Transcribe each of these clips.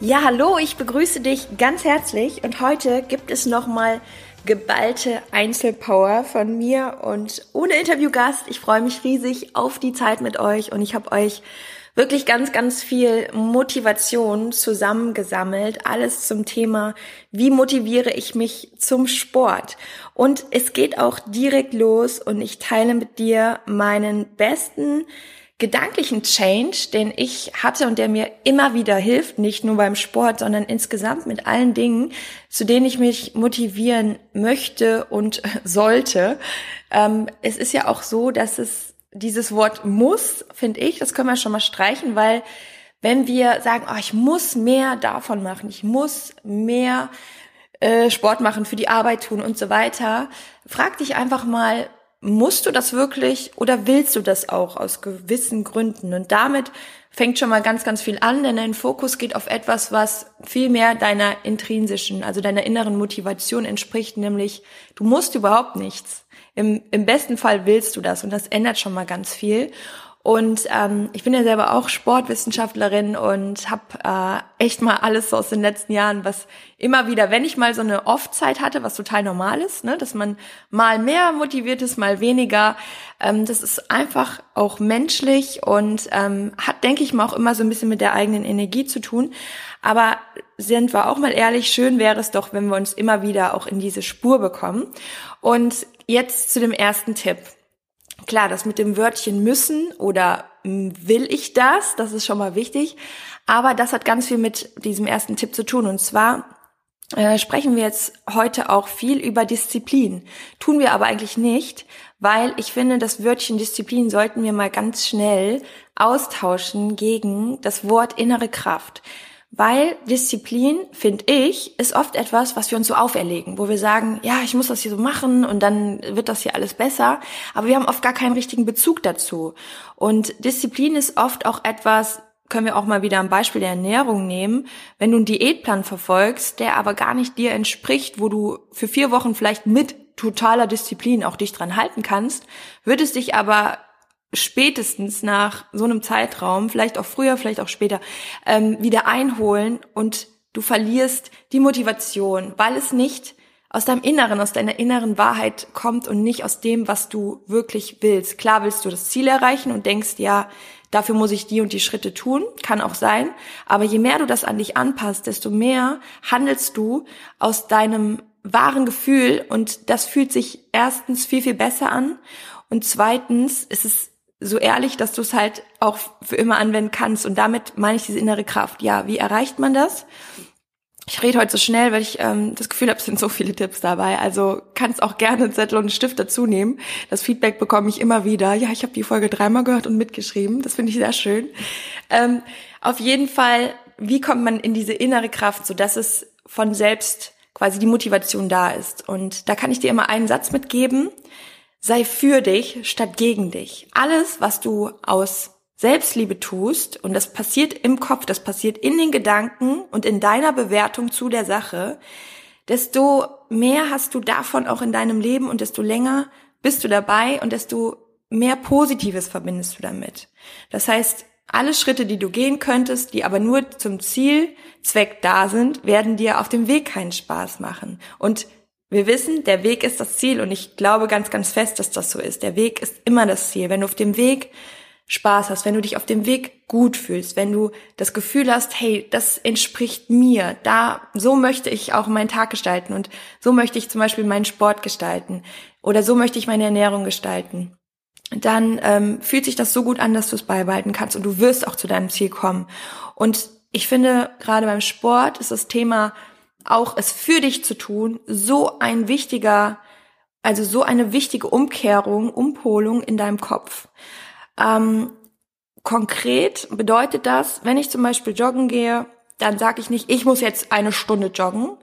Ja, hallo, ich begrüße dich ganz herzlich und heute gibt es nochmal geballte Einzelpower von mir und ohne Interviewgast. Ich freue mich riesig auf die Zeit mit euch und ich habe euch wirklich ganz, ganz viel Motivation zusammengesammelt. Alles zum Thema, wie motiviere ich mich zum Sport? Und es geht auch direkt los und ich teile mit dir meinen besten gedanklichen Change, den ich hatte und der mir immer wieder hilft, nicht nur beim Sport, sondern insgesamt mit allen Dingen, zu denen ich mich motivieren möchte und sollte. Ähm, es ist ja auch so, dass es dieses Wort muss, finde ich, das können wir schon mal streichen, weil wenn wir sagen, oh, ich muss mehr davon machen, ich muss mehr äh, Sport machen, für die Arbeit tun und so weiter, frag dich einfach mal, musst du das wirklich oder willst du das auch aus gewissen Gründen? Und damit fängt schon mal ganz, ganz viel an, denn dein Fokus geht auf etwas, was viel mehr deiner intrinsischen, also deiner inneren Motivation entspricht, nämlich du musst überhaupt nichts. Im, Im besten Fall willst du das und das ändert schon mal ganz viel. Und ähm, ich bin ja selber auch Sportwissenschaftlerin und habe äh, echt mal alles so aus den letzten Jahren, was immer wieder, wenn ich mal so eine Off-Zeit hatte, was total normal ist, ne, dass man mal mehr motiviert ist, mal weniger. Ähm, das ist einfach auch menschlich und ähm, hat, denke ich mal, auch immer so ein bisschen mit der eigenen Energie zu tun. Aber sind wir auch mal ehrlich, schön wäre es doch, wenn wir uns immer wieder auch in diese Spur bekommen. Und jetzt zu dem ersten Tipp. Klar, das mit dem Wörtchen müssen oder hm, will ich das, das ist schon mal wichtig. Aber das hat ganz viel mit diesem ersten Tipp zu tun. Und zwar äh, sprechen wir jetzt heute auch viel über Disziplin. Tun wir aber eigentlich nicht, weil ich finde, das Wörtchen Disziplin sollten wir mal ganz schnell austauschen gegen das Wort innere Kraft. Weil Disziplin, finde ich, ist oft etwas, was wir uns so auferlegen, wo wir sagen, ja, ich muss das hier so machen und dann wird das hier alles besser. Aber wir haben oft gar keinen richtigen Bezug dazu. Und Disziplin ist oft auch etwas, können wir auch mal wieder ein Beispiel der Ernährung nehmen. Wenn du einen Diätplan verfolgst, der aber gar nicht dir entspricht, wo du für vier Wochen vielleicht mit totaler Disziplin auch dich dran halten kannst, wird es dich aber spätestens nach so einem Zeitraum, vielleicht auch früher, vielleicht auch später, ähm, wieder einholen und du verlierst die Motivation, weil es nicht aus deinem Inneren, aus deiner inneren Wahrheit kommt und nicht aus dem, was du wirklich willst. Klar willst du das Ziel erreichen und denkst, ja, dafür muss ich die und die Schritte tun, kann auch sein. Aber je mehr du das an dich anpasst, desto mehr handelst du aus deinem wahren Gefühl und das fühlt sich erstens viel, viel besser an und zweitens ist es so ehrlich, dass du es halt auch für immer anwenden kannst. Und damit meine ich diese innere Kraft. Ja, wie erreicht man das? Ich rede heute so schnell, weil ich ähm, das Gefühl habe, es sind so viele Tipps dabei. Also kannst auch gerne einen Zettel und einen Stift dazu nehmen. Das Feedback bekomme ich immer wieder. Ja, ich habe die Folge dreimal gehört und mitgeschrieben. Das finde ich sehr schön. Ähm, auf jeden Fall, wie kommt man in diese innere Kraft, so dass es von selbst quasi die Motivation da ist? Und da kann ich dir immer einen Satz mitgeben sei für dich statt gegen dich. Alles, was du aus Selbstliebe tust, und das passiert im Kopf, das passiert in den Gedanken und in deiner Bewertung zu der Sache, desto mehr hast du davon auch in deinem Leben und desto länger bist du dabei und desto mehr Positives verbindest du damit. Das heißt, alle Schritte, die du gehen könntest, die aber nur zum Zielzweck da sind, werden dir auf dem Weg keinen Spaß machen. Und wir wissen, der Weg ist das Ziel und ich glaube ganz, ganz fest, dass das so ist. Der Weg ist immer das Ziel. Wenn du auf dem Weg Spaß hast, wenn du dich auf dem Weg gut fühlst, wenn du das Gefühl hast, hey, das entspricht mir, da, so möchte ich auch meinen Tag gestalten und so möchte ich zum Beispiel meinen Sport gestalten oder so möchte ich meine Ernährung gestalten, dann ähm, fühlt sich das so gut an, dass du es beibehalten kannst und du wirst auch zu deinem Ziel kommen. Und ich finde, gerade beim Sport ist das Thema auch es für dich zu tun, so ein wichtiger, also so eine wichtige Umkehrung, Umpolung in deinem Kopf. Ähm, konkret bedeutet das, wenn ich zum Beispiel joggen gehe, dann sage ich nicht, ich muss jetzt eine Stunde joggen,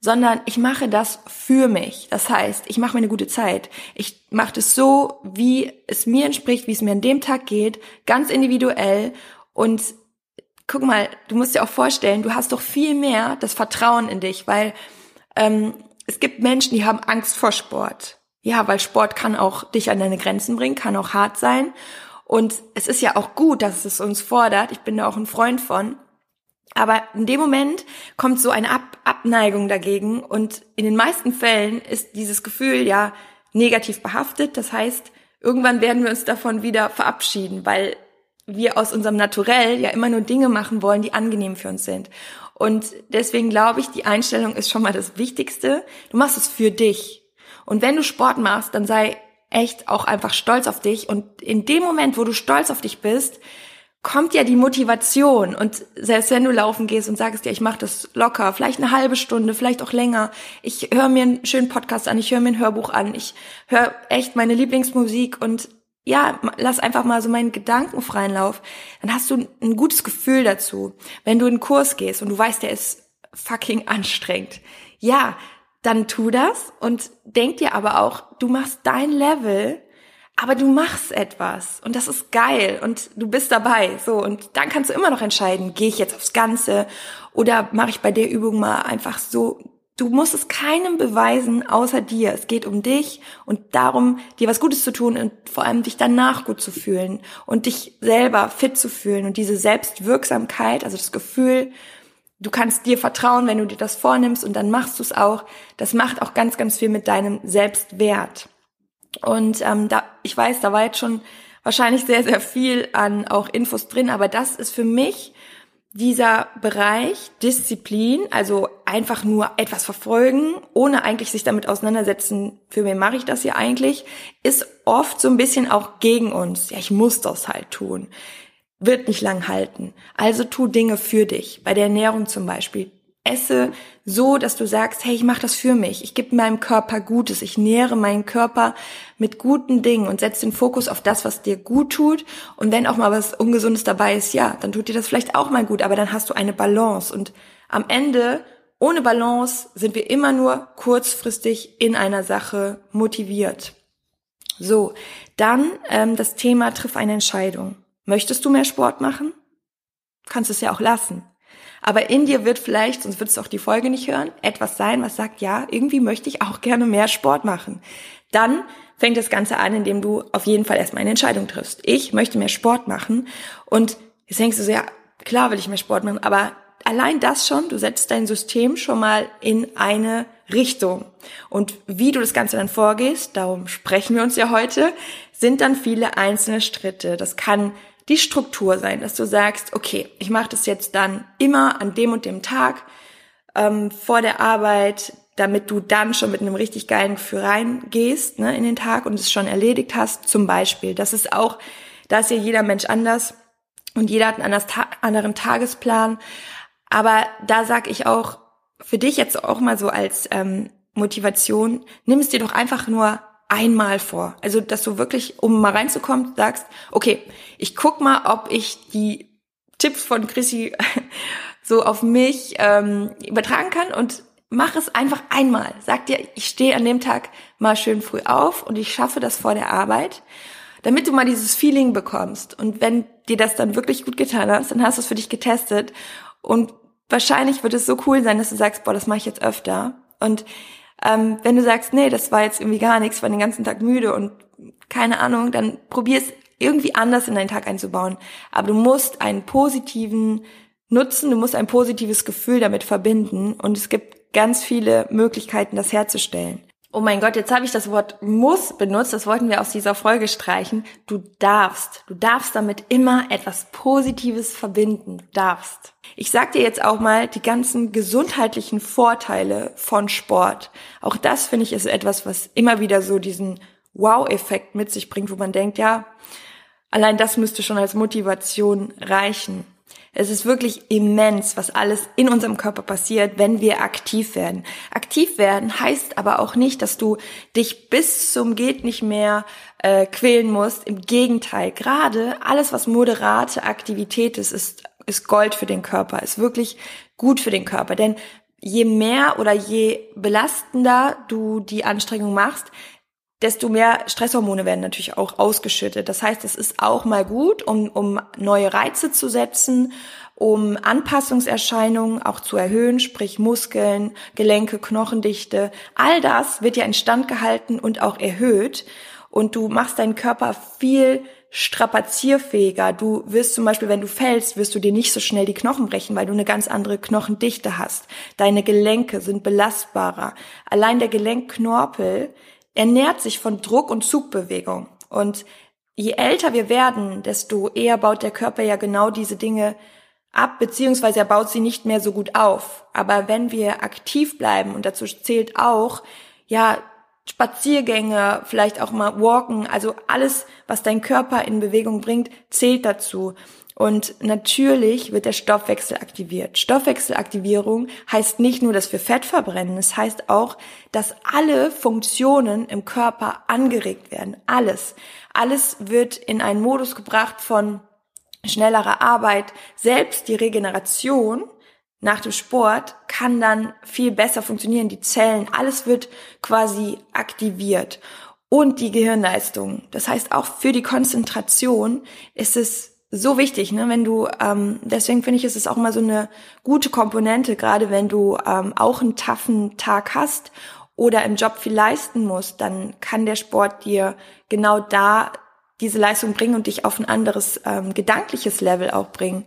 sondern ich mache das für mich. Das heißt, ich mache mir eine gute Zeit. Ich mache das so, wie es mir entspricht, wie es mir an dem Tag geht, ganz individuell. Und guck mal, du musst dir auch vorstellen, du hast doch viel mehr das Vertrauen in dich, weil ähm, es gibt Menschen, die haben Angst vor Sport. Ja, weil Sport kann auch dich an deine Grenzen bringen, kann auch hart sein. Und es ist ja auch gut, dass es uns fordert. Ich bin da auch ein Freund von. Aber in dem Moment kommt so eine Ab Abneigung dagegen und in den meisten Fällen ist dieses Gefühl ja negativ behaftet. Das heißt, irgendwann werden wir uns davon wieder verabschieden, weil wir aus unserem Naturell ja immer nur Dinge machen wollen, die angenehm für uns sind. Und deswegen glaube ich, die Einstellung ist schon mal das Wichtigste. Du machst es für dich. Und wenn du Sport machst, dann sei echt auch einfach stolz auf dich. Und in dem Moment, wo du stolz auf dich bist, kommt ja die Motivation. Und selbst wenn du laufen gehst und sagst, ja, ich mache das locker, vielleicht eine halbe Stunde, vielleicht auch länger, ich höre mir einen schönen Podcast an, ich höre mir ein Hörbuch an, ich höre echt meine Lieblingsmusik und ja, lass einfach mal so meinen Gedanken freien Lauf, dann hast du ein gutes Gefühl dazu. Wenn du in einen Kurs gehst und du weißt, der ist fucking anstrengend. Ja, dann tu das und denk dir aber auch, du machst dein Level aber du machst etwas und das ist geil und du bist dabei. So und dann kannst du immer noch entscheiden, gehe ich jetzt aufs Ganze oder mache ich bei der Übung mal einfach so. Du musst es keinem beweisen außer dir. Es geht um dich und darum, dir was Gutes zu tun und vor allem dich danach gut zu fühlen und dich selber fit zu fühlen und diese Selbstwirksamkeit, also das Gefühl, du kannst dir vertrauen, wenn du dir das vornimmst und dann machst du es auch. Das macht auch ganz, ganz viel mit deinem Selbstwert. Und ähm, da, ich weiß, da war jetzt schon wahrscheinlich sehr, sehr viel an auch Infos drin, aber das ist für mich dieser Bereich Disziplin, also einfach nur etwas verfolgen, ohne eigentlich sich damit auseinandersetzen, für wen mache ich das hier eigentlich, ist oft so ein bisschen auch gegen uns. Ja, ich muss das halt tun. Wird nicht lang halten. Also tu Dinge für dich. Bei der Ernährung zum Beispiel esse so, dass du sagst, hey, ich mache das für mich. Ich gebe meinem Körper Gutes. Ich nähere meinen Körper mit guten Dingen und setze den Fokus auf das, was dir gut tut. Und wenn auch mal was Ungesundes dabei ist, ja, dann tut dir das vielleicht auch mal gut. Aber dann hast du eine Balance. Und am Ende, ohne Balance, sind wir immer nur kurzfristig in einer Sache motiviert. So, dann ähm, das Thema triff eine Entscheidung. Möchtest du mehr Sport machen? Kannst es ja auch lassen. Aber in dir wird vielleicht, sonst würdest du auch die Folge nicht hören, etwas sein, was sagt, ja, irgendwie möchte ich auch gerne mehr Sport machen. Dann fängt das Ganze an, indem du auf jeden Fall erstmal eine Entscheidung triffst. Ich möchte mehr Sport machen. Und jetzt denkst du so, ja, klar will ich mehr Sport machen, aber allein das schon, du setzt dein System schon mal in eine Richtung. Und wie du das Ganze dann vorgehst, darum sprechen wir uns ja heute, sind dann viele einzelne Schritte. Das kann die Struktur sein, dass du sagst, okay, ich mache das jetzt dann immer an dem und dem Tag ähm, vor der Arbeit, damit du dann schon mit einem richtig geilen Gefühl reingehst ne, in den Tag und es schon erledigt hast. Zum Beispiel, das ist auch, da ist ja jeder Mensch anders und jeder hat einen anderen Tagesplan. Aber da sag ich auch für dich jetzt auch mal so als ähm, Motivation, nimm es dir doch einfach nur einmal vor. Also, dass du wirklich, um mal reinzukommen, sagst, okay, ich guck mal, ob ich die Tipps von Chrissy so auf mich ähm, übertragen kann und mach es einfach einmal. Sag dir, ich stehe an dem Tag mal schön früh auf und ich schaffe das vor der Arbeit, damit du mal dieses Feeling bekommst. Und wenn dir das dann wirklich gut getan hast, dann hast du es für dich getestet und wahrscheinlich wird es so cool sein, dass du sagst, boah, das mache ich jetzt öfter. Und ähm, wenn du sagst, nee, das war jetzt irgendwie gar nichts, ich war den ganzen Tag müde und keine Ahnung, dann probier es irgendwie anders in deinen Tag einzubauen. Aber du musst einen positiven Nutzen, du musst ein positives Gefühl damit verbinden und es gibt ganz viele Möglichkeiten, das herzustellen. Oh mein Gott, jetzt habe ich das Wort muss benutzt, das wollten wir aus dieser Folge streichen. Du darfst, du darfst damit immer etwas Positives verbinden, du darfst. Ich sag dir jetzt auch mal die ganzen gesundheitlichen Vorteile von Sport. Auch das finde ich ist etwas, was immer wieder so diesen Wow-Effekt mit sich bringt, wo man denkt, ja, allein das müsste schon als Motivation reichen. Es ist wirklich immens, was alles in unserem Körper passiert, wenn wir aktiv werden. Aktiv werden heißt aber auch nicht, dass du dich bis zum geht nicht mehr äh, quälen musst. Im Gegenteil, gerade alles, was moderate Aktivität ist, ist, ist Gold für den Körper, ist wirklich gut für den Körper. Denn je mehr oder je belastender du die Anstrengung machst, desto mehr Stresshormone werden natürlich auch ausgeschüttet. Das heißt, es ist auch mal gut, um, um neue Reize zu setzen, um Anpassungserscheinungen auch zu erhöhen, sprich Muskeln, Gelenke, Knochendichte. All das wird ja instand gehalten und auch erhöht. Und du machst deinen Körper viel strapazierfähiger. Du wirst zum Beispiel, wenn du fällst, wirst du dir nicht so schnell die Knochen brechen, weil du eine ganz andere Knochendichte hast. Deine Gelenke sind belastbarer. Allein der Gelenkknorpel ernährt sich von Druck und Zugbewegung. Und je älter wir werden, desto eher baut der Körper ja genau diese Dinge ab, beziehungsweise er baut sie nicht mehr so gut auf. Aber wenn wir aktiv bleiben, und dazu zählt auch, ja, Spaziergänge, vielleicht auch mal walken, also alles, was dein Körper in Bewegung bringt, zählt dazu. Und natürlich wird der Stoffwechsel aktiviert. Stoffwechselaktivierung heißt nicht nur, dass wir Fett verbrennen, es heißt auch, dass alle Funktionen im Körper angeregt werden. Alles. Alles wird in einen Modus gebracht von schnellerer Arbeit. Selbst die Regeneration nach dem Sport kann dann viel besser funktionieren. Die Zellen, alles wird quasi aktiviert. Und die Gehirnleistung. Das heißt, auch für die Konzentration ist es so wichtig, ne? Wenn du, ähm, deswegen finde ich, ist es auch mal so eine gute Komponente, gerade wenn du ähm, auch einen taffen Tag hast oder im Job viel leisten musst, dann kann der Sport dir genau da diese Leistung bringen und dich auf ein anderes ähm, gedankliches Level auch bringen.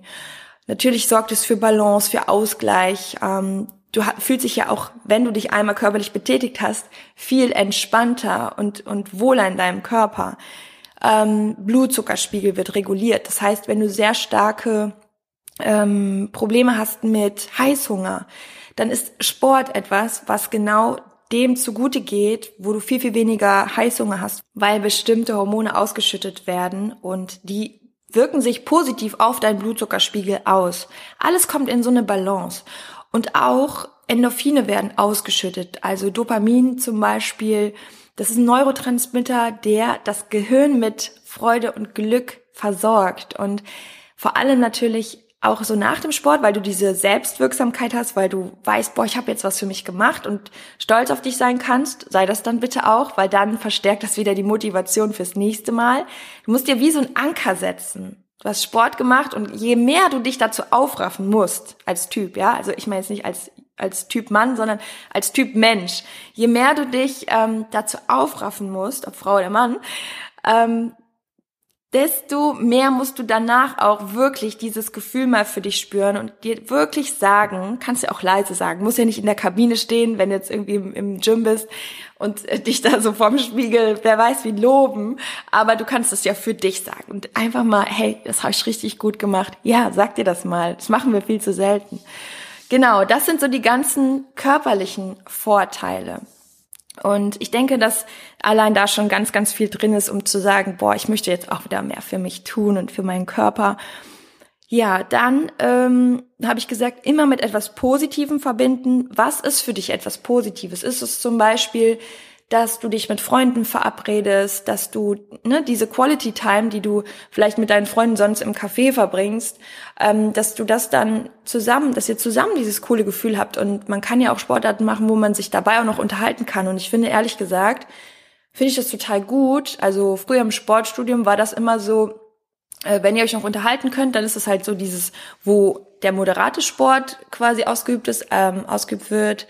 Natürlich sorgt es für Balance, für Ausgleich. Ähm, du fühlst dich ja auch, wenn du dich einmal körperlich betätigt hast, viel entspannter und, und wohler in deinem Körper. Ähm, Blutzuckerspiegel wird reguliert. Das heißt, wenn du sehr starke ähm, Probleme hast mit Heißhunger, dann ist Sport etwas, was genau dem zugute geht, wo du viel, viel weniger Heißhunger hast, weil bestimmte Hormone ausgeschüttet werden und die wirken sich positiv auf deinen Blutzuckerspiegel aus. Alles kommt in so eine Balance. Und auch Endorphine werden ausgeschüttet. Also Dopamin zum Beispiel. Das ist ein Neurotransmitter, der das Gehirn mit Freude und Glück versorgt. Und vor allem natürlich auch so nach dem Sport, weil du diese Selbstwirksamkeit hast, weil du weißt, boah, ich habe jetzt was für mich gemacht und stolz auf dich sein kannst, sei das dann bitte auch, weil dann verstärkt das wieder die Motivation fürs nächste Mal. Du musst dir wie so ein Anker setzen. Du hast Sport gemacht und je mehr du dich dazu aufraffen musst als Typ, ja, also ich meine jetzt nicht als als Typ Mann, sondern als Typ Mensch. Je mehr du dich ähm, dazu aufraffen musst, ob Frau oder Mann, ähm, desto mehr musst du danach auch wirklich dieses Gefühl mal für dich spüren und dir wirklich sagen, kannst du auch leise sagen, muss ja nicht in der Kabine stehen, wenn du jetzt irgendwie im, im Gym bist und äh, dich da so vorm Spiegel, wer weiß wie loben, aber du kannst es ja für dich sagen und einfach mal, hey, das habe ich richtig gut gemacht. Ja, sag dir das mal. Das machen wir viel zu selten. Genau, das sind so die ganzen körperlichen Vorteile. Und ich denke, dass allein da schon ganz, ganz viel drin ist, um zu sagen, boah, ich möchte jetzt auch wieder mehr für mich tun und für meinen Körper. Ja, dann ähm, habe ich gesagt, immer mit etwas Positivem verbinden. Was ist für dich etwas Positives? Ist es zum Beispiel dass du dich mit Freunden verabredest, dass du ne, diese Quality Time, die du vielleicht mit deinen Freunden sonst im Café verbringst, ähm, dass du das dann zusammen, dass ihr zusammen dieses coole Gefühl habt. Und man kann ja auch Sportarten machen, wo man sich dabei auch noch unterhalten kann. Und ich finde ehrlich gesagt, finde ich das total gut. Also früher im Sportstudium war das immer so, äh, wenn ihr euch noch unterhalten könnt, dann ist es halt so dieses, wo der moderate Sport quasi ausgeübt ist, ähm, ausgeübt wird,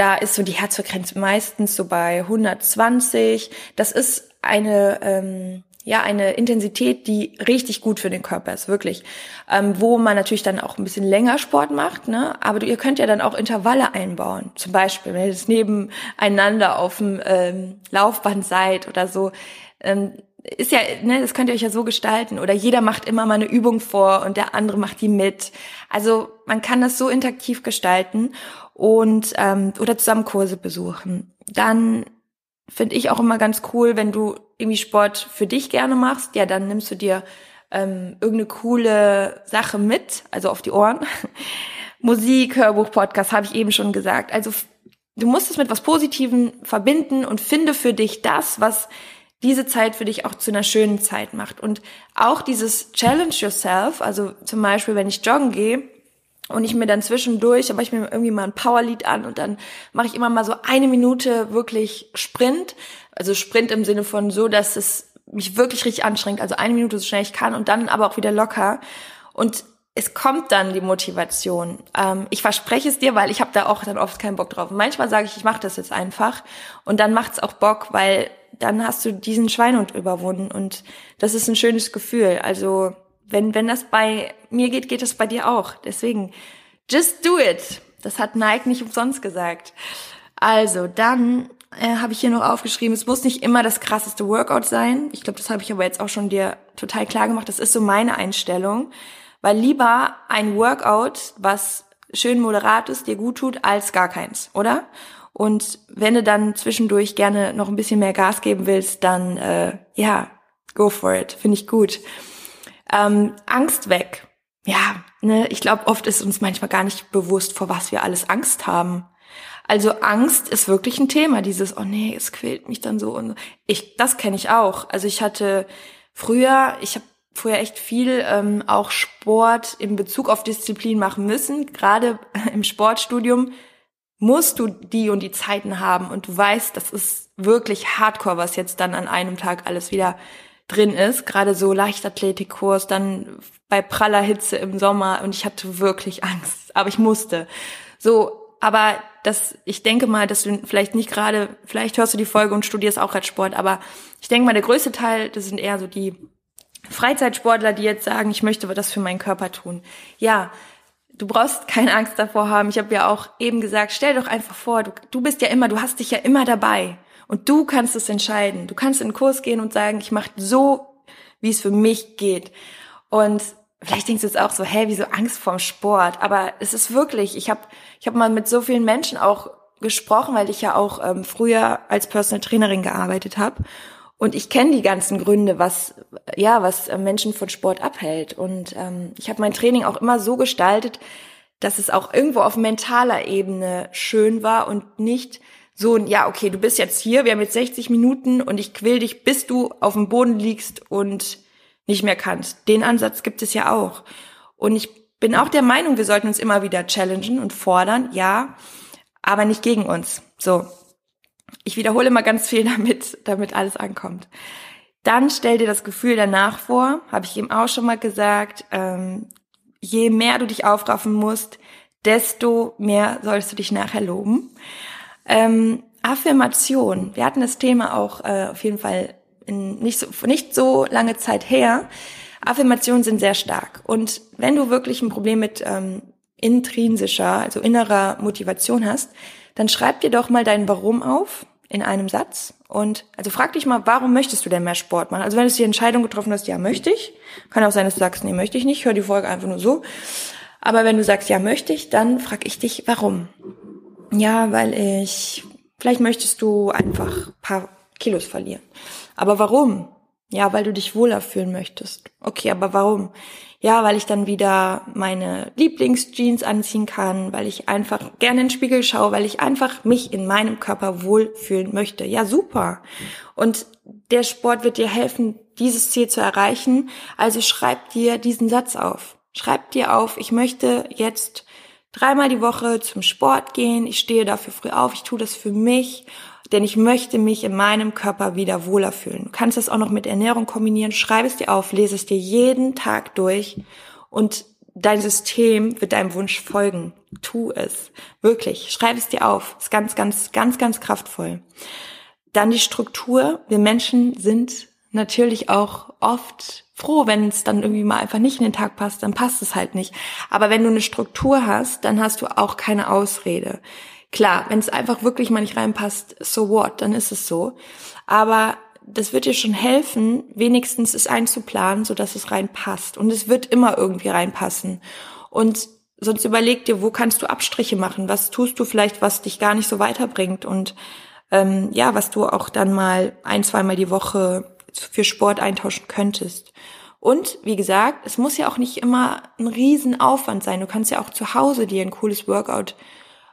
da ist so die Herzfrequenz meistens so bei 120. Das ist eine ähm, ja eine Intensität, die richtig gut für den Körper ist, wirklich. Ähm, wo man natürlich dann auch ein bisschen länger Sport macht, ne? Aber ihr könnt ja dann auch Intervalle einbauen. Zum Beispiel, wenn ihr das nebeneinander auf dem ähm, Laufband seid oder so. Ähm, ist ja, ne, das könnt ihr euch ja so gestalten. Oder jeder macht immer mal eine Übung vor und der andere macht die mit. Also man kann das so interaktiv gestalten und ähm, oder zusammen Kurse besuchen. Dann finde ich auch immer ganz cool, wenn du irgendwie Sport für dich gerne machst, ja, dann nimmst du dir ähm, irgendeine coole Sache mit, also auf die Ohren. Musik, Hörbuch, Podcast, habe ich eben schon gesagt. Also du musst es mit was Positivem verbinden und finde für dich das, was diese Zeit für dich auch zu einer schönen Zeit macht. Und auch dieses Challenge Yourself, also zum Beispiel, wenn ich joggen gehe, und ich mir dann zwischendurch, aber ich mir irgendwie mal ein Powerlied an und dann mache ich immer mal so eine Minute wirklich Sprint. Also Sprint im Sinne von so, dass es mich wirklich richtig anstrengt. Also eine Minute so schnell ich kann und dann aber auch wieder locker. Und es kommt dann die Motivation. Ähm, ich verspreche es dir, weil ich habe da auch dann oft keinen Bock drauf. manchmal sage ich, ich mache das jetzt einfach und dann macht's auch Bock, weil dann hast du diesen Schweinhund überwunden und das ist ein schönes Gefühl. Also wenn, wenn das bei mir geht, geht das bei dir auch. Deswegen, just do it. Das hat Nike nicht umsonst gesagt. Also, dann äh, habe ich hier noch aufgeschrieben, es muss nicht immer das krasseste Workout sein. Ich glaube, das habe ich aber jetzt auch schon dir total klar gemacht. Das ist so meine Einstellung. Weil lieber ein Workout, was schön moderat ist, dir gut tut, als gar keins, oder? Und wenn du dann zwischendurch gerne noch ein bisschen mehr Gas geben willst, dann äh, ja, go for it. Finde ich gut. Ähm, Angst weg. Ja, ne, ich glaube, oft ist uns manchmal gar nicht bewusst, vor was wir alles Angst haben. Also Angst ist wirklich ein Thema, dieses, oh nee, es quält mich dann so und ich, das kenne ich auch. Also ich hatte früher, ich habe früher echt viel ähm, auch Sport in Bezug auf Disziplin machen müssen. Gerade im Sportstudium musst du die und die Zeiten haben und du weißt, das ist wirklich Hardcore, was jetzt dann an einem Tag alles wieder drin ist, gerade so Leichtathletikkurs, dann bei praller Hitze im Sommer und ich hatte wirklich Angst, aber ich musste. So, aber das, ich denke mal, dass du vielleicht nicht gerade, vielleicht hörst du die Folge und studierst auch Radsport, aber ich denke mal, der größte Teil, das sind eher so die Freizeitsportler, die jetzt sagen, ich möchte das für meinen Körper tun. Ja, du brauchst keine Angst davor haben. Ich habe ja auch eben gesagt, stell doch einfach vor, du, du bist ja immer, du hast dich ja immer dabei. Und du kannst es entscheiden. Du kannst in den Kurs gehen und sagen, ich mache so, wie es für mich geht. Und vielleicht denkst du jetzt auch so, hey, wieso Angst vorm Sport? Aber es ist wirklich, ich habe ich hab mal mit so vielen Menschen auch gesprochen, weil ich ja auch ähm, früher als Personal Trainerin gearbeitet habe. Und ich kenne die ganzen Gründe, was ja, was äh, Menschen von Sport abhält. Und ähm, ich habe mein Training auch immer so gestaltet, dass es auch irgendwo auf mentaler Ebene schön war und nicht so ein, ja, okay, du bist jetzt hier, wir haben jetzt 60 Minuten und ich quäl dich, bis du auf dem Boden liegst und nicht mehr kannst. Den Ansatz gibt es ja auch. Und ich bin auch der Meinung, wir sollten uns immer wieder challengen und fordern, ja, aber nicht gegen uns. So. Ich wiederhole immer ganz viel, damit, damit alles ankommt. Dann stell dir das Gefühl danach vor, habe ich eben auch schon mal gesagt, ähm, je mehr du dich aufraffen musst, desto mehr sollst du dich nachher loben. Ähm, Affirmation. Wir hatten das Thema auch äh, auf jeden Fall in nicht so, nicht so lange Zeit her. Affirmationen sind sehr stark. Und wenn du wirklich ein Problem mit ähm, intrinsischer, also innerer Motivation hast, dann schreib dir doch mal dein Warum auf in einem Satz. Und also frag dich mal, warum möchtest du denn mehr Sport machen? Also wenn du die Entscheidung getroffen hast, ja, möchte ich. Kann auch sein, dass du sagst, nee, möchte ich nicht. Hör die Folge einfach nur so. Aber wenn du sagst, ja, möchte ich, dann frag ich dich, warum. Ja, weil ich, vielleicht möchtest du einfach paar Kilos verlieren. Aber warum? Ja, weil du dich wohler fühlen möchtest. Okay, aber warum? Ja, weil ich dann wieder meine Lieblingsjeans anziehen kann, weil ich einfach gerne in den Spiegel schaue, weil ich einfach mich in meinem Körper wohlfühlen möchte. Ja, super. Und der Sport wird dir helfen, dieses Ziel zu erreichen. Also schreib dir diesen Satz auf. Schreib dir auf, ich möchte jetzt dreimal die Woche zum Sport gehen. Ich stehe dafür früh auf. Ich tue das für mich, denn ich möchte mich in meinem Körper wieder wohler fühlen. Du kannst das auch noch mit Ernährung kombinieren. Schreib es dir auf, lese es dir jeden Tag durch und dein System wird deinem Wunsch folgen. Tu es. Wirklich. Schreib es dir auf. Ist ganz, ganz, ganz, ganz kraftvoll. Dann die Struktur. Wir Menschen sind natürlich auch oft froh, wenn es dann irgendwie mal einfach nicht in den Tag passt, dann passt es halt nicht. Aber wenn du eine Struktur hast, dann hast du auch keine Ausrede. Klar, wenn es einfach wirklich mal nicht reinpasst, so what, dann ist es so. Aber das wird dir schon helfen, wenigstens es einzuplanen, so dass es reinpasst. Und es wird immer irgendwie reinpassen. Und sonst überleg dir, wo kannst du Abstriche machen? Was tust du vielleicht, was dich gar nicht so weiterbringt? Und ähm, ja, was du auch dann mal ein, zweimal die Woche für Sport eintauschen könntest. Und wie gesagt, es muss ja auch nicht immer ein Riesenaufwand sein. Du kannst ja auch zu Hause dir ein cooles Workout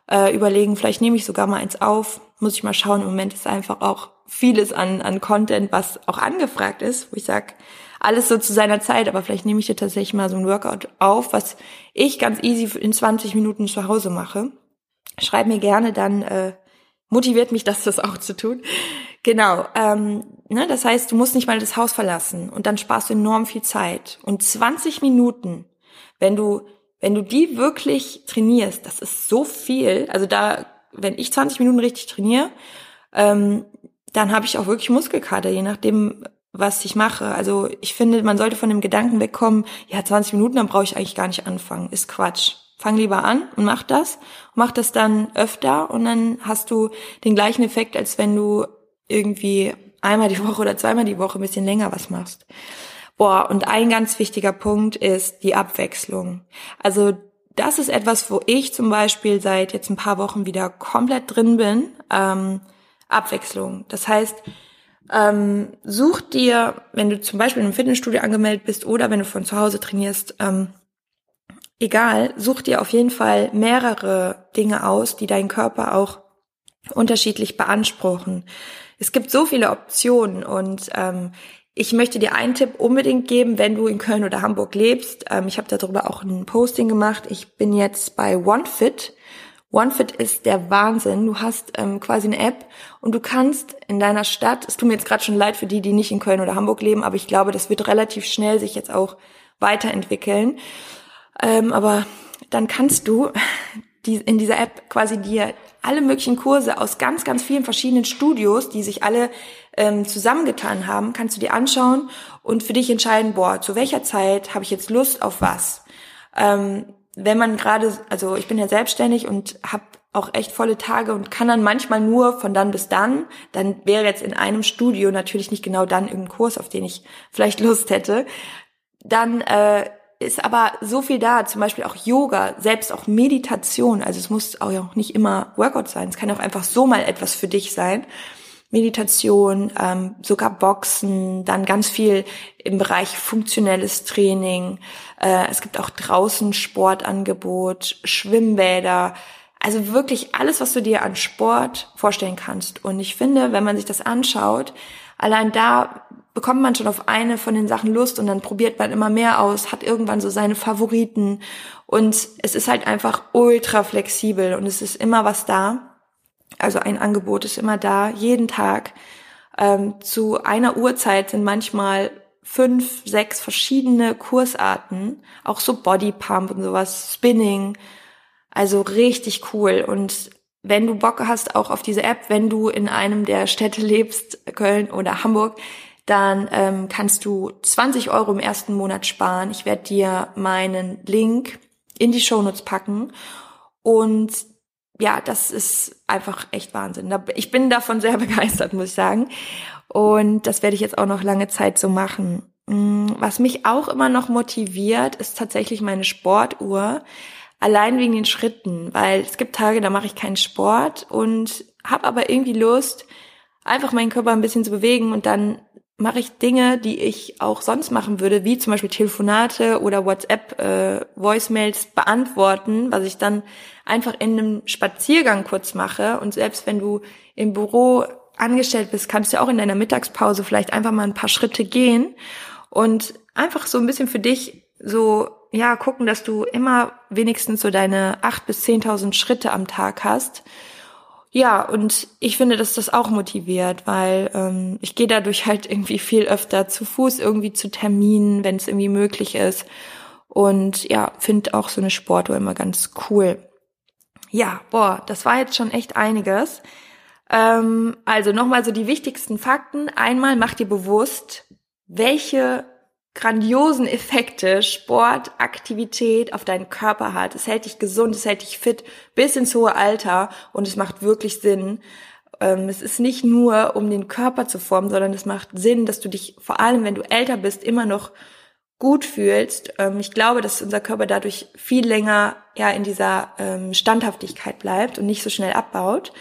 äh, überlegen. Vielleicht nehme ich sogar mal eins auf. Muss ich mal schauen. Im Moment ist einfach auch vieles an, an Content, was auch angefragt ist, wo ich sag alles so zu seiner Zeit, aber vielleicht nehme ich dir tatsächlich mal so ein Workout auf, was ich ganz easy in 20 Minuten zu Hause mache. Schreib mir gerne, dann äh, motiviert mich das, das auch zu tun. Genau, ähm, ne, das heißt, du musst nicht mal das Haus verlassen und dann sparst du enorm viel Zeit. Und 20 Minuten, wenn du, wenn du die wirklich trainierst, das ist so viel. Also da, wenn ich 20 Minuten richtig trainiere, ähm, dann habe ich auch wirklich Muskelkater, je nachdem, was ich mache. Also ich finde, man sollte von dem Gedanken wegkommen, ja, 20 Minuten, dann brauche ich eigentlich gar nicht anfangen. Ist Quatsch. Fang lieber an und mach das. Mach das dann öfter und dann hast du den gleichen Effekt, als wenn du irgendwie einmal die Woche oder zweimal die Woche ein bisschen länger was machst. Boah, und ein ganz wichtiger Punkt ist die Abwechslung. Also das ist etwas, wo ich zum Beispiel seit jetzt ein paar Wochen wieder komplett drin bin. Ähm, Abwechslung. Das heißt, ähm, such dir, wenn du zum Beispiel in einem Fitnessstudio angemeldet bist oder wenn du von zu Hause trainierst, ähm, egal, such dir auf jeden Fall mehrere Dinge aus, die deinen Körper auch unterschiedlich beanspruchen. Es gibt so viele Optionen und ähm, ich möchte dir einen Tipp unbedingt geben, wenn du in Köln oder Hamburg lebst. Ähm, ich habe darüber auch ein Posting gemacht. Ich bin jetzt bei OneFit. OneFit ist der Wahnsinn. Du hast ähm, quasi eine App und du kannst in deiner Stadt, es tut mir jetzt gerade schon leid für die, die nicht in Köln oder Hamburg leben, aber ich glaube, das wird relativ schnell sich jetzt auch weiterentwickeln. Ähm, aber dann kannst du die, in dieser App quasi dir alle möglichen Kurse aus ganz, ganz vielen verschiedenen Studios, die sich alle ähm, zusammengetan haben, kannst du dir anschauen und für dich entscheiden, boah, zu welcher Zeit habe ich jetzt Lust auf was. Ähm, wenn man gerade, also ich bin ja selbstständig und habe auch echt volle Tage und kann dann manchmal nur von dann bis dann, dann wäre jetzt in einem Studio natürlich nicht genau dann irgendein Kurs, auf den ich vielleicht Lust hätte. Dann äh, ist aber so viel da, zum Beispiel auch Yoga, selbst auch Meditation. Also es muss auch nicht immer Workout sein, es kann auch einfach so mal etwas für dich sein. Meditation, ähm, sogar Boxen, dann ganz viel im Bereich funktionelles Training. Äh, es gibt auch draußen Sportangebot, Schwimmbäder. Also wirklich alles, was du dir an Sport vorstellen kannst. Und ich finde, wenn man sich das anschaut, allein da bekommt man schon auf eine von den Sachen Lust und dann probiert man immer mehr aus, hat irgendwann so seine Favoriten und es ist halt einfach ultra flexibel und es ist immer was da. Also ein Angebot ist immer da, jeden Tag. Ähm, zu einer Uhrzeit sind manchmal fünf, sechs verschiedene Kursarten, auch so Bodypump und sowas, Spinning. Also richtig cool. Und wenn du Bock hast auch auf diese App, wenn du in einem der Städte lebst, Köln oder Hamburg, dann ähm, kannst du 20 Euro im ersten Monat sparen. Ich werde dir meinen Link in die Shownotes packen. Und ja, das ist einfach echt Wahnsinn. Ich bin davon sehr begeistert, muss ich sagen. Und das werde ich jetzt auch noch lange Zeit so machen. Mm, was mich auch immer noch motiviert, ist tatsächlich meine Sportuhr. Allein wegen den Schritten, weil es gibt Tage, da mache ich keinen Sport und habe aber irgendwie Lust, einfach meinen Körper ein bisschen zu bewegen und dann mache ich Dinge, die ich auch sonst machen würde, wie zum Beispiel Telefonate oder WhatsApp äh, Voicemails beantworten, was ich dann einfach in einem Spaziergang kurz mache. Und selbst wenn du im Büro angestellt bist, kannst du auch in deiner Mittagspause vielleicht einfach mal ein paar Schritte gehen und einfach so ein bisschen für dich so ja gucken, dass du immer wenigstens so deine acht bis zehntausend Schritte am Tag hast ja, und ich finde, dass das auch motiviert, weil ähm, ich gehe dadurch halt irgendwie viel öfter zu Fuß irgendwie zu Terminen, wenn es irgendwie möglich ist. Und ja, finde auch so eine Sportuhr immer ganz cool. Ja, boah, das war jetzt schon echt einiges. Ähm, also nochmal so die wichtigsten Fakten. Einmal mach dir bewusst, welche grandiosen Effekte Sport, Aktivität auf deinen Körper hat. Es hält dich gesund, es hält dich fit bis ins hohe Alter und es macht wirklich Sinn. Ähm, es ist nicht nur, um den Körper zu formen, sondern es macht Sinn, dass du dich vor allem, wenn du älter bist, immer noch gut fühlst. Ähm, ich glaube, dass unser Körper dadurch viel länger ja in dieser ähm, Standhaftigkeit bleibt und nicht so schnell abbaut.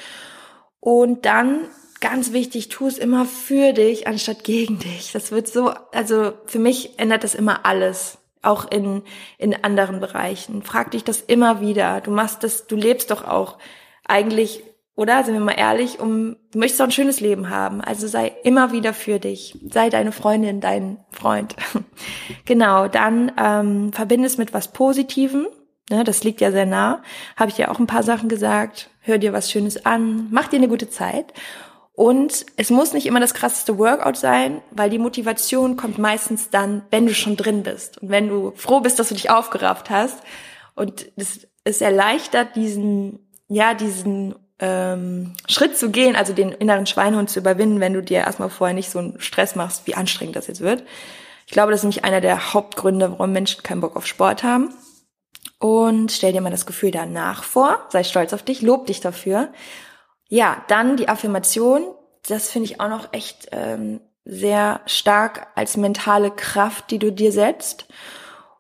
Und dann ganz wichtig, tu es immer für dich anstatt gegen dich. Das wird so, also für mich ändert das immer alles. Auch in, in anderen Bereichen. Frag dich das immer wieder. Du machst das, du lebst doch auch eigentlich oder sind wir mal ehrlich, um du möchtest auch ein schönes Leben haben. Also sei immer wieder für dich. Sei deine Freundin, dein Freund. genau, dann ähm, verbinde es mit was Positivem. Ne, das liegt ja sehr nah. Habe ich dir auch ein paar Sachen gesagt. Hör dir was Schönes an, mach dir eine gute Zeit. Und es muss nicht immer das krasseste Workout sein, weil die Motivation kommt meistens dann, wenn du schon drin bist und wenn du froh bist, dass du dich aufgerafft hast. Und es, es erleichtert diesen, ja, diesen ähm, Schritt zu gehen, also den inneren Schweinehund zu überwinden, wenn du dir erstmal vorher nicht so einen Stress machst, wie anstrengend das jetzt wird. Ich glaube, das ist nämlich einer der Hauptgründe, warum Menschen keinen Bock auf Sport haben. Und stell dir mal das Gefühl danach vor, sei stolz auf dich, lob dich dafür. Ja, dann die Affirmation, das finde ich auch noch echt ähm, sehr stark als mentale Kraft, die du dir setzt.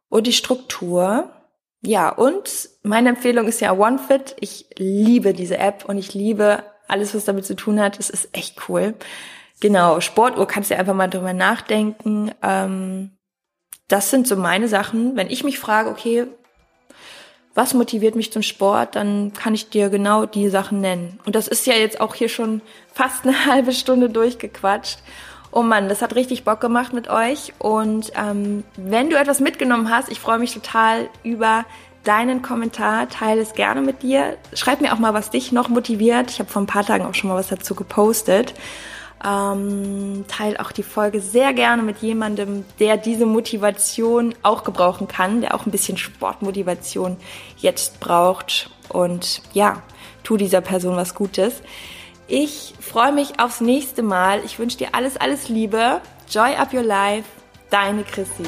Und die Struktur, ja, und meine Empfehlung ist ja OneFit. Ich liebe diese App und ich liebe alles, was damit zu tun hat. Es ist echt cool. Genau, Sportuhr kannst du einfach mal drüber nachdenken. Ähm, das sind so meine Sachen. Wenn ich mich frage, okay, was motiviert mich zum Sport, dann kann ich dir genau die Sachen nennen. Und das ist ja jetzt auch hier schon fast eine halbe Stunde durchgequatscht. Oh Mann, das hat richtig Bock gemacht mit euch. Und ähm, wenn du etwas mitgenommen hast, ich freue mich total über deinen Kommentar. Teile es gerne mit dir. Schreib mir auch mal, was dich noch motiviert. Ich habe vor ein paar Tagen auch schon mal was dazu gepostet. Ähm, teil auch die Folge sehr gerne mit jemandem, der diese Motivation auch gebrauchen kann, der auch ein bisschen Sportmotivation jetzt braucht. Und ja, tu dieser Person was Gutes. Ich freue mich aufs nächste Mal. Ich wünsche dir alles, alles Liebe. Joy up your life. Deine Chrissy.